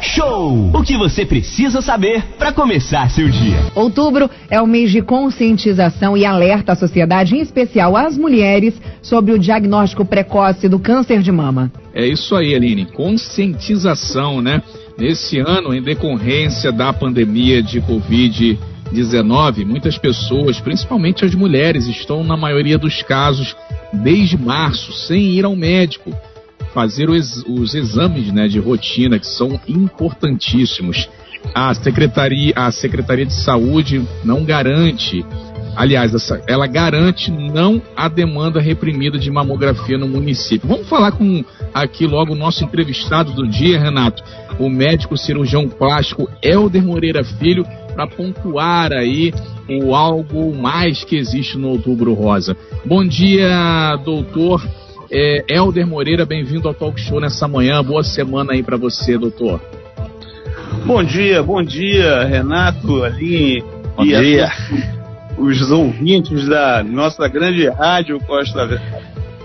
Show! O que você precisa saber para começar seu dia. Outubro é o mês de conscientização e alerta à sociedade, em especial às mulheres, sobre o diagnóstico precoce do câncer de mama. É isso aí, Aline. Conscientização, né? Nesse ano, em decorrência da pandemia de Covid-19, muitas pessoas, principalmente as mulheres, estão, na maioria dos casos, desde março, sem ir ao médico fazer os, os exames né, de rotina, que são importantíssimos. A Secretaria, a Secretaria de Saúde não garante, aliás, essa, ela garante não a demanda reprimida de mamografia no município. Vamos falar com aqui logo o nosso entrevistado do dia, Renato, o médico cirurgião plástico Helder Moreira Filho, para pontuar aí o algo mais que existe no Outubro Rosa. Bom dia, doutor. É, Helder Moreira, bem-vindo ao Talk Show nessa manhã. Boa semana aí para você, doutor. Bom dia, bom dia, Renato, Aline. Bom dia. Os ouvintes da nossa grande rádio Costa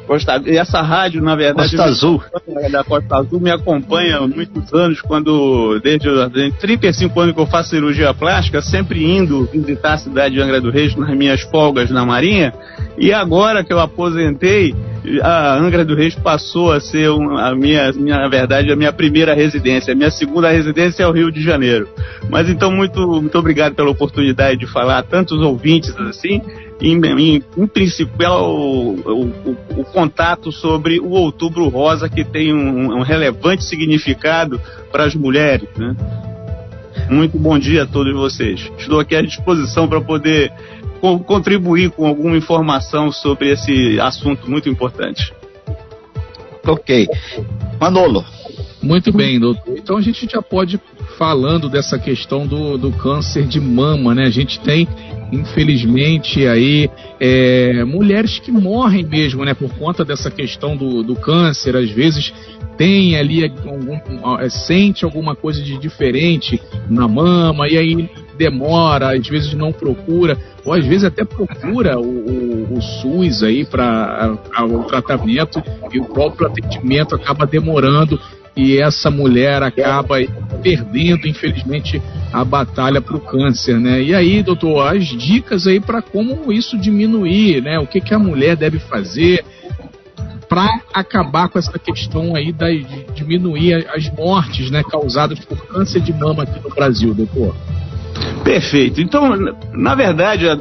Costa, essa rádio, na verdade, Costa Azul. da Costa Azul me acompanha há muitos anos, quando, desde, desde 35 anos que eu faço cirurgia plástica, sempre indo visitar a cidade de Angra do Reis nas minhas folgas na Marinha, e agora que eu aposentei, a Angra do Reis passou a ser um, a minha, minha, na verdade, a minha primeira residência. A minha segunda residência é o Rio de Janeiro. Mas então, muito, muito obrigado pela oportunidade de falar a tantos ouvintes assim. Em, em, em principal, o, o, o, contato sobre o Outubro Rosa, que tem um, um relevante significado para as mulheres. Né? Muito bom dia a todos vocês. Estou aqui à disposição para poder contribuir com alguma informação sobre esse assunto muito importante. Ok. Manolo. Muito bem, doutor. Então a gente já pode falando dessa questão do, do câncer de mama, né? A gente tem, infelizmente, aí é, mulheres que morrem mesmo, né? Por conta dessa questão do, do câncer, às vezes tem ali algum, é, sente alguma coisa de diferente na mama e aí demora, às vezes não procura, ou às vezes até procura o, o, o SUS aí para o tratamento e o próprio atendimento acaba demorando e essa mulher acaba perdendo, infelizmente, a batalha para o câncer, né? E aí, doutor, as dicas aí para como isso diminuir, né? O que, que a mulher deve fazer para acabar com essa questão aí da, de diminuir as mortes, né, causadas por câncer de mama aqui no Brasil, doutor? Perfeito. Então, na verdade, a,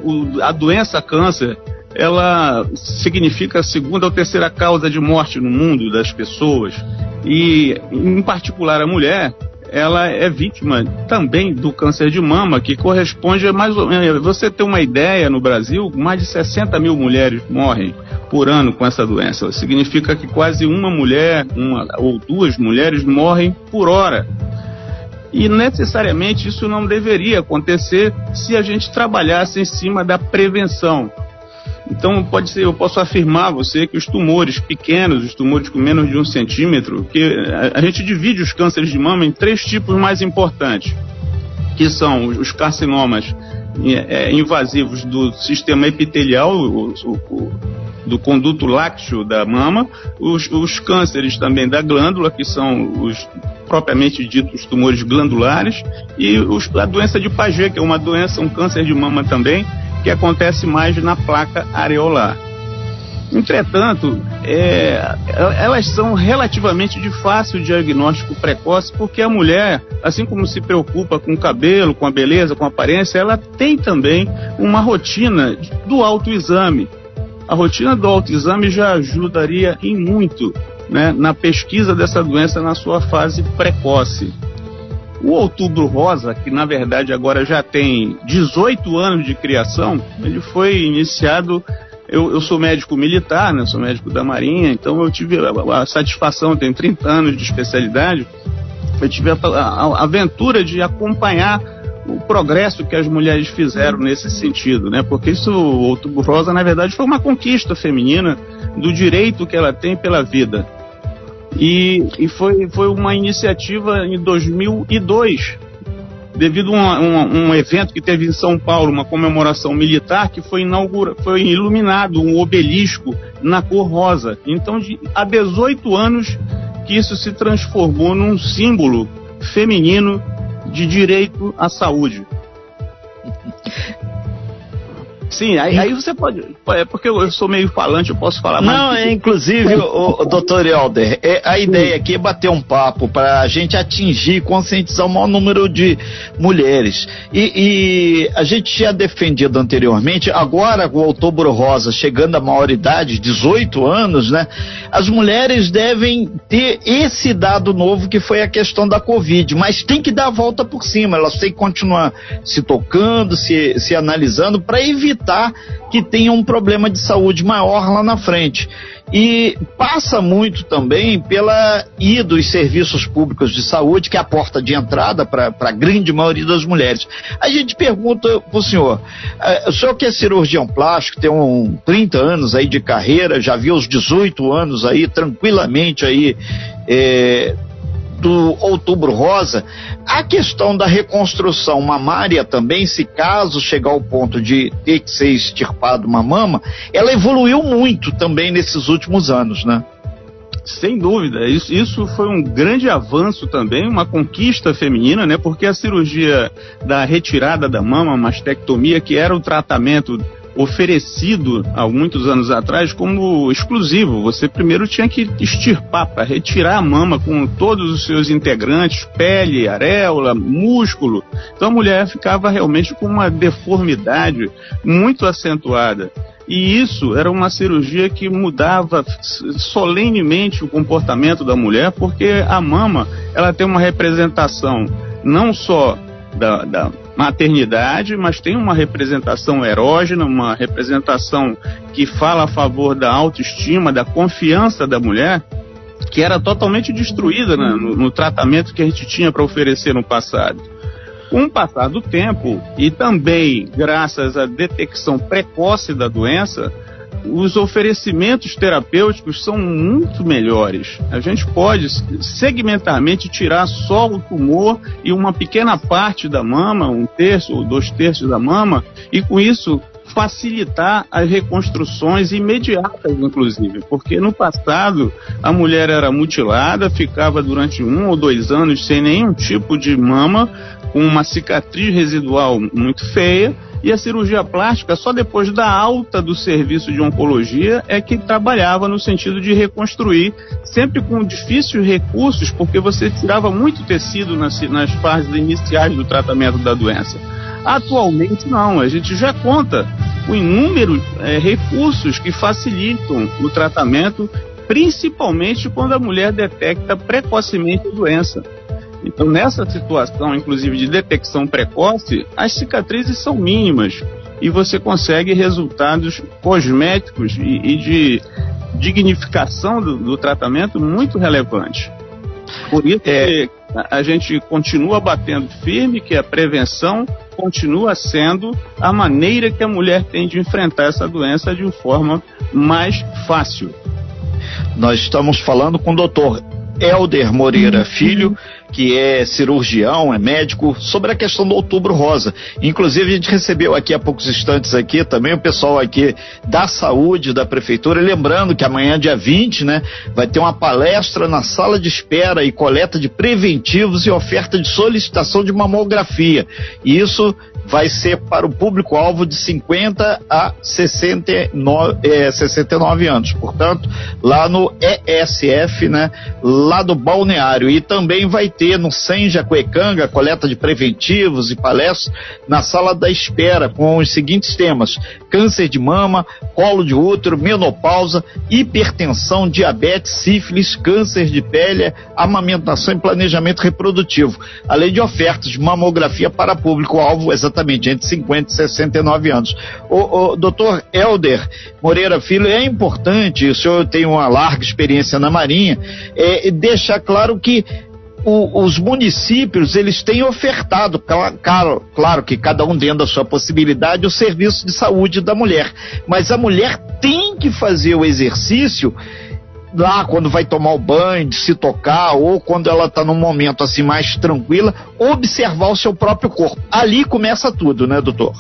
a doença câncer, ela significa a segunda ou terceira causa de morte no mundo das pessoas. E, em particular, a mulher, ela é vítima também do câncer de mama, que corresponde a mais ou menos. Você tem uma ideia, no Brasil, mais de 60 mil mulheres morrem por ano com essa doença. Significa que quase uma mulher, uma ou duas mulheres morrem por hora e necessariamente isso não deveria acontecer se a gente trabalhasse em cima da prevenção. Então pode ser, eu posso afirmar a você que os tumores pequenos, os tumores com menos de um centímetro, que a, a gente divide os cânceres de mama em três tipos mais importantes, que são os carcinomas é, invasivos do sistema epitelial, o, o, do conduto lácteo da mama, os, os cânceres também da glândula, que são os propriamente ditos tumores glandulares, e os, a doença de Paget, que é uma doença, um câncer de mama também, que acontece mais na placa areolar. Entretanto, é, elas são relativamente de fácil diagnóstico precoce, porque a mulher, assim como se preocupa com o cabelo, com a beleza, com a aparência, ela tem também uma rotina do autoexame. A rotina do autoexame já ajudaria em muito né, na pesquisa dessa doença na sua fase precoce. O Outubro Rosa, que na verdade agora já tem 18 anos de criação, ele foi iniciado. Eu, eu sou médico militar, né, sou médico da Marinha, então eu tive a, a satisfação, tenho 30 anos de especialidade, eu tive a, a, a aventura de acompanhar progresso que as mulheres fizeram nesse sentido, né? Porque isso, o Outubro Rosa, na verdade, foi uma conquista feminina do direito que ela tem pela vida. E, e foi, foi uma iniciativa em 2002, devido a um, um, evento que teve em São Paulo, uma comemoração militar, que foi, inaugura, foi iluminado um obelisco na cor rosa. Então, de, há 18 anos que isso se transformou num símbolo feminino de direito à saúde. Sim, aí, aí, você pode. É porque eu sou meio falante, eu posso falar mais. Não, é inclusive, o, o doutor Helder, é, a ideia aqui é bater um papo para a gente atingir e conscientizar o maior número de mulheres. E, e, a gente tinha defendido anteriormente, agora com o outubro rosa chegando à maioridade, 18 anos, né? As mulheres devem ter esse dado novo que foi a questão da Covid, mas tem que dar a volta por cima, elas têm que continuar se tocando, se, se analisando para evitar evitar que tenha um problema de saúde maior lá na frente. E passa muito também pela ida dos serviços públicos de saúde, que é a porta de entrada para a grande maioria das mulheres. A gente pergunta para o senhor, uh, o senhor que é cirurgião plástico, tem um 30 anos aí de carreira, já viu os 18 anos aí tranquilamente aí eh, do Outubro Rosa, a questão da reconstrução mamária também, se caso chegar ao ponto de ter que ser extirpado uma mama, ela evoluiu muito também nesses últimos anos, né? Sem dúvida, isso, isso foi um grande avanço também, uma conquista feminina, né? Porque a cirurgia da retirada da mama, a mastectomia, que era o tratamento oferecido há muitos anos atrás como exclusivo. Você primeiro tinha que extirpar para retirar a mama com todos os seus integrantes, pele, areola, músculo. Então a mulher ficava realmente com uma deformidade muito acentuada. E isso era uma cirurgia que mudava solenemente o comportamento da mulher, porque a mama ela tem uma representação não só da, da maternidade, mas tem uma representação erógena, uma representação que fala a favor da autoestima, da confiança da mulher, que era totalmente destruída né, no, no tratamento que a gente tinha para oferecer no passado. Com o passar do tempo e também graças à detecção precoce da doença, os oferecimentos terapêuticos são muito melhores. A gente pode segmentarmente tirar só o tumor e uma pequena parte da mama, um terço ou dois terços da mama, e com isso facilitar as reconstruções imediatas, inclusive, porque no passado a mulher era mutilada, ficava durante um ou dois anos sem nenhum tipo de mama, com uma cicatriz residual muito feia e a cirurgia plástica, só depois da alta do serviço de oncologia, é que trabalhava no sentido de reconstruir, sempre com difíceis recursos, porque você tirava muito tecido nas, nas fases iniciais do tratamento da doença. Atualmente, não, a gente já conta com inúmeros é, recursos que facilitam o tratamento, principalmente quando a mulher detecta precocemente a doença. Então, nessa situação, inclusive de detecção precoce, as cicatrizes são mínimas e você consegue resultados cosméticos e, e de dignificação do, do, tratamento muito relevantes. Por isso é. que a gente continua batendo firme que a prevenção continua sendo a maneira que a mulher tem de enfrentar essa doença de uma forma mais fácil. Nós estamos falando com o doutor Helder Moreira uhum. Filho, que é cirurgião, é médico, sobre a questão do Outubro Rosa. Inclusive, a gente recebeu aqui há poucos instantes aqui também o pessoal aqui da saúde da prefeitura, lembrando que amanhã, dia 20, né, vai ter uma palestra na sala de espera e coleta de preventivos e oferta de solicitação de mamografia. E isso vai ser para o público-alvo de 50 a 69, é, 69 anos. Portanto, lá no ESF, né, lá do balneário. E também vai ter no SEM Jacuecanga coleta de preventivos e palestras na sala da espera com os seguintes temas: câncer de mama, colo de útero, menopausa, hipertensão, diabetes, sífilis, câncer de pele, amamentação e planejamento reprodutivo, além de ofertas de mamografia para público-alvo exatamente entre 50 e 69 anos. O, o doutor Helder Moreira Filho, é importante, o senhor tem uma larga experiência na Marinha, é, deixar claro que o, os municípios eles têm ofertado, claro, claro que cada um dentro da sua possibilidade, o serviço de saúde da mulher. Mas a mulher tem que fazer o exercício lá quando vai tomar o banho, de se tocar, ou quando ela está num momento assim mais tranquila, observar o seu próprio corpo. Ali começa tudo, né, doutor?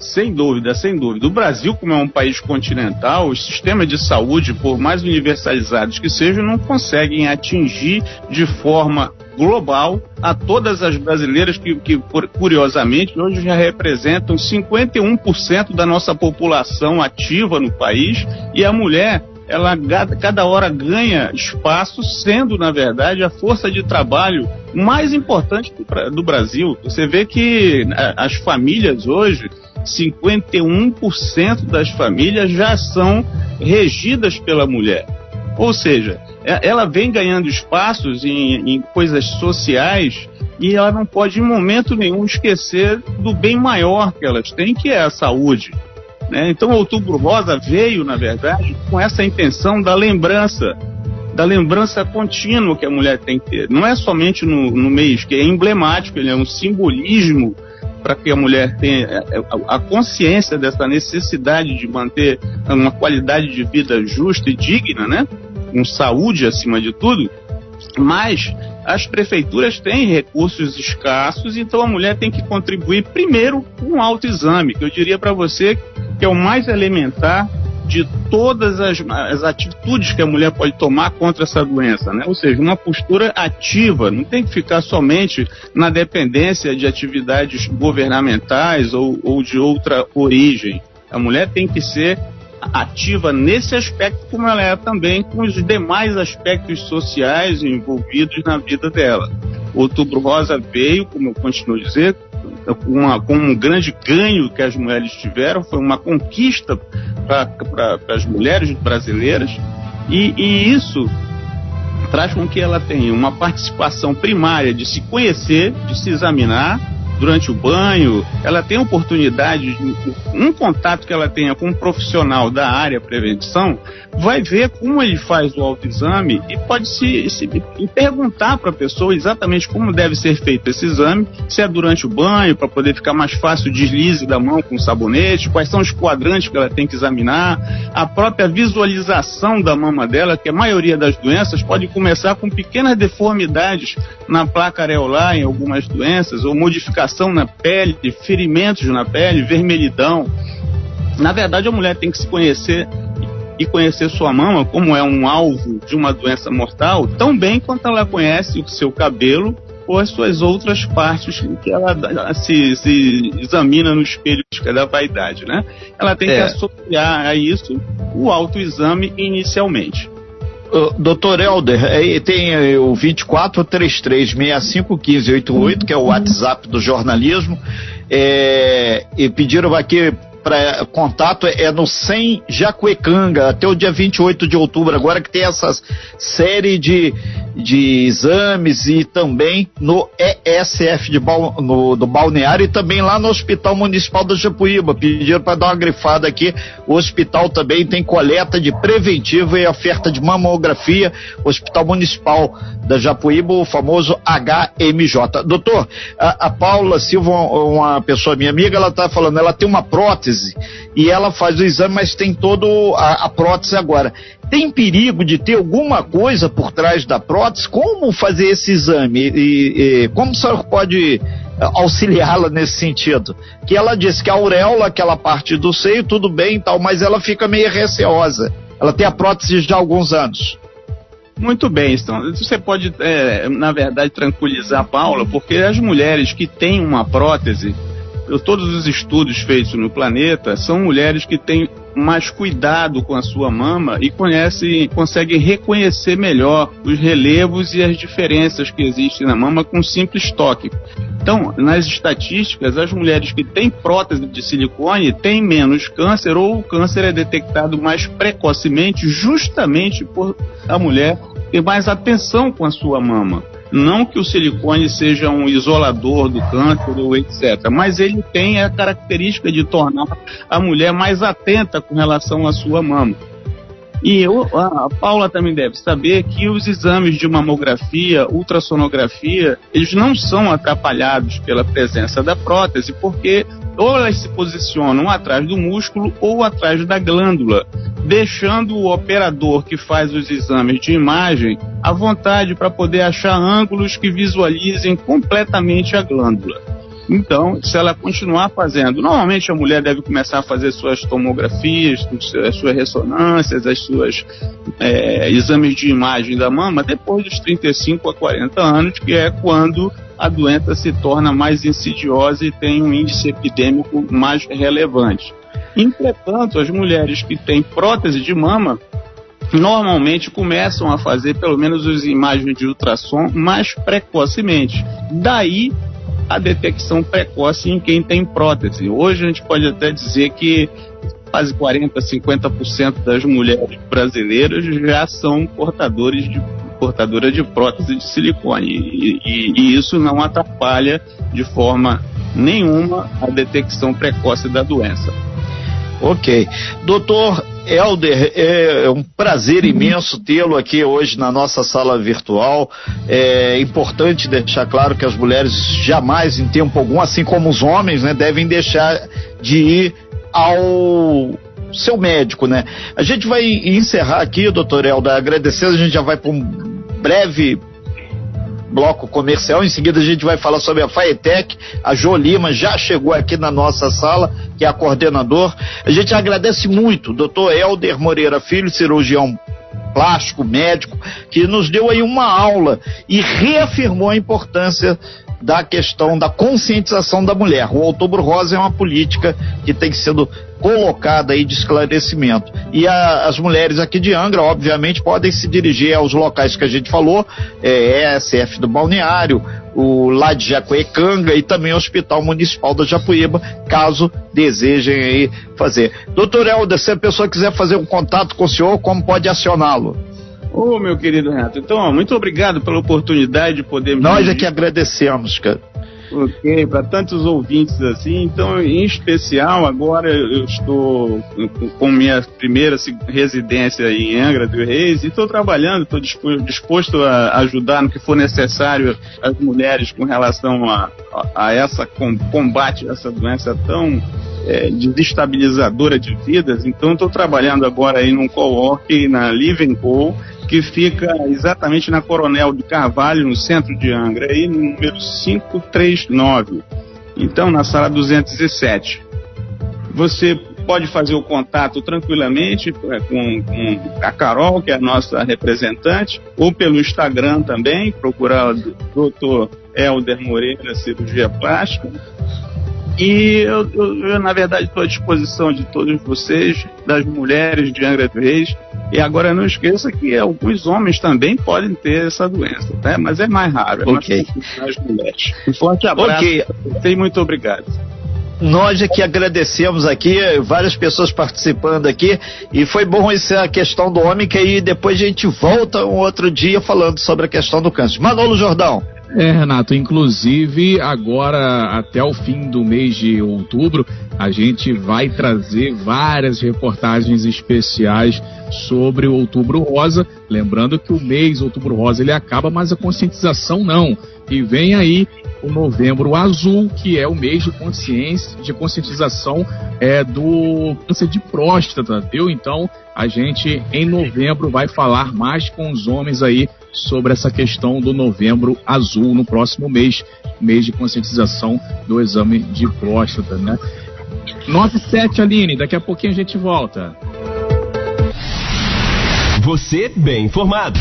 Sem dúvida, sem dúvida. O Brasil, como é um país continental, os sistemas de saúde, por mais universalizados que sejam, não conseguem atingir de forma global a todas as brasileiras que, que curiosamente, hoje já representam 51% da nossa população ativa no país e a mulher ela cada hora ganha espaço, sendo, na verdade, a força de trabalho mais importante do, do Brasil. Você vê que as famílias hoje, 51% das famílias já são regidas pela mulher. Ou seja, é, ela vem ganhando espaços em, em coisas sociais e ela não pode, em momento nenhum, esquecer do bem maior que elas têm, que é a saúde. Né? Então, Outubro Rosa veio, na verdade, com essa intenção da lembrança, da lembrança contínua que a mulher tem que ter. Não é somente no, no mês, que é emblemático, ele é um simbolismo para que a mulher tenha é, é, a consciência dessa necessidade de manter uma qualidade de vida justa e digna, né? Com saúde acima de tudo. Mas as prefeituras têm recursos escassos, então a mulher tem que contribuir primeiro com o autoexame, que eu diria para você que é o mais elementar de todas as, as, atitudes que a mulher pode tomar contra essa doença, né? Ou seja, uma postura ativa, não tem que ficar somente na dependência de atividades governamentais ou, ou de outra origem. A mulher tem que ser ativa nesse aspecto, como ela é também com os demais aspectos sociais envolvidos na vida dela. O Outubro Rosa veio, como eu continuo a dizer, uma, com um grande ganho que as mulheres tiveram, foi uma conquista para as mulheres brasileiras, e, e isso traz com que ela tenha uma participação primária de se conhecer, de se examinar, durante o banho, ela tem oportunidade, de, um contato que ela tenha com um profissional da área prevenção, vai ver como ele faz o autoexame e pode se, se perguntar para a pessoa exatamente como deve ser feito esse exame, se é durante o banho, para poder ficar mais fácil o deslize da mão com o sabonete, quais são os quadrantes que ela tem que examinar, a própria visualização da mama dela, que a maioria das doenças pode começar com pequenas deformidades na placa areolar em algumas doenças, ou modificação na pele, ferimentos na pele, vermelhidão. Na verdade, a mulher tem que se conhecer e conhecer sua mama, como é um alvo de uma doença mortal, tão bem quanto ela conhece o seu cabelo ou as suas outras partes que ela se, se examina no espelho da vaidade, né? Ela tem é. que associar a isso o autoexame inicialmente. Doutor Helder, é, tem é, o 2433651588, que é o WhatsApp do jornalismo, é, e pediram aqui para contato é no 100 Jacuecanga, até o dia 28 de outubro, agora que tem essa série de, de exames e também no ESF de no, do Balneário e também lá no Hospital Municipal da Japuíba. Pediram para dar uma grifada aqui. O hospital também tem coleta de preventivo e oferta de mamografia. Hospital Municipal da Japuíba, o famoso HMJ. Doutor, a, a Paula Silva, uma pessoa minha amiga, ela está falando, ela tem uma prótese e ela faz o exame, mas tem todo a, a prótese agora. Tem perigo de ter alguma coisa por trás da prótese? Como fazer esse exame? E, e como o senhor pode eh, auxiliá-la nesse sentido? Que ela disse que a auréola, aquela parte do seio, tudo bem e tal, mas ela fica meio receosa. Ela tem a prótese há alguns anos. Muito bem, então você pode, é, na verdade, tranquilizar a Paula, porque as mulheres que têm uma prótese, todos os estudos feitos no planeta são mulheres que têm mais cuidado com a sua mama e conhecem, conseguem reconhecer melhor os relevos e as diferenças que existem na mama com um simples toque. Então, nas estatísticas, as mulheres que têm prótese de silicone têm menos câncer ou o câncer é detectado mais precocemente justamente por a mulher ter mais atenção com a sua mama. Não que o silicone seja um isolador do câncer ou etc., mas ele tem a característica de tornar a mulher mais atenta com relação à sua mama. E eu, a Paula também deve saber que os exames de mamografia, ultrassonografia, eles não são atrapalhados pela presença da prótese, porque ou elas se posicionam atrás do músculo ou atrás da glândula, deixando o operador que faz os exames de imagem à vontade para poder achar ângulos que visualizem completamente a glândula. Então, se ela continuar fazendo, normalmente a mulher deve começar a fazer suas tomografias, as suas ressonâncias, as suas é, exames de imagem da mama depois dos 35 a 40 anos, que é quando a doença se torna mais insidiosa e tem um índice epidêmico mais relevante. Entretanto, as mulheres que têm prótese de mama normalmente começam a fazer pelo menos as imagens de ultrassom mais precocemente. Daí a detecção precoce em quem tem prótese. Hoje a gente pode até dizer que quase 40, 50% das mulheres brasileiras já são portadores de portadora de prótese de silicone e, e, e isso não atrapalha de forma nenhuma a detecção precoce da doença. Ok. Doutor Helder, é um prazer imenso tê-lo aqui hoje na nossa sala virtual. É importante deixar claro que as mulheres jamais, em tempo algum, assim como os homens, né, devem deixar de ir ao seu médico, né? A gente vai encerrar aqui, doutor Helder, agradecendo, a gente já vai para um breve bloco comercial. Em seguida a gente vai falar sobre a Faetec. A Jo Lima já chegou aqui na nossa sala, que é a coordenador. A gente agradece muito, doutor Helder Moreira Filho, cirurgião plástico, médico, que nos deu aí uma aula e reafirmou a importância da questão da conscientização da mulher. O Outubro Rosa é uma política que tem sido colocada aí de esclarecimento. E a, as mulheres aqui de Angra, obviamente, podem se dirigir aos locais que a gente falou, é, ESF do Balneário, o lá de Jacuecanga e também o Hospital Municipal da Japuíba, caso desejem aí fazer. Doutor Helder, se a pessoa quiser fazer um contato com o senhor, como pode acioná-lo? Ô, oh, meu querido Renato, então, ó, muito obrigado pela oportunidade de poder... Nós é que agradecemos, cara. Ok, para tantos ouvintes assim. Então, em especial, agora eu estou com minha primeira residência em Angra do Reis e estou trabalhando, estou disposto a ajudar no que for necessário as mulheres com relação a, a, a essa combate a essa doença tão é, desestabilizadora de vidas. Então, estou trabalhando agora aí num co-work na Living Co que fica exatamente na Coronel de Carvalho, no centro de Angra, aí no número 539. Então, na sala 207. Você pode fazer o contato tranquilamente é, com, com, a Carol, que é a nossa representante, ou pelo Instagram também, procurar o Dr. Helder Moreira, cirurgia plástica. E eu, eu, eu na verdade, estou à disposição de todos vocês, das mulheres de Angra dos Reis, e agora não esqueça que alguns homens também podem ter essa doença, tá? mas é mais raro, é okay. mais mulheres. Um forte abraço okay. e muito obrigado. Nós aqui agradecemos aqui, várias pessoas participando aqui, e foi bom essa questão do homem, que aí depois a gente volta um outro dia falando sobre a questão do câncer. Manolo Jordão. É, Renato, inclusive agora até o fim do mês de outubro, a gente vai trazer várias reportagens especiais sobre o Outubro Rosa, lembrando que o mês Outubro Rosa ele acaba, mas a conscientização não. E vem aí o Novembro Azul, que é o mês de consciência, de conscientização é, do câncer de próstata, viu? Então, a gente em novembro vai falar mais com os homens aí sobre essa questão do Novembro Azul no próximo mês, mês de conscientização do exame de próstata, né? 97 Aline, daqui a pouquinho a gente volta. Você bem informado.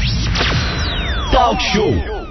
Talk Show.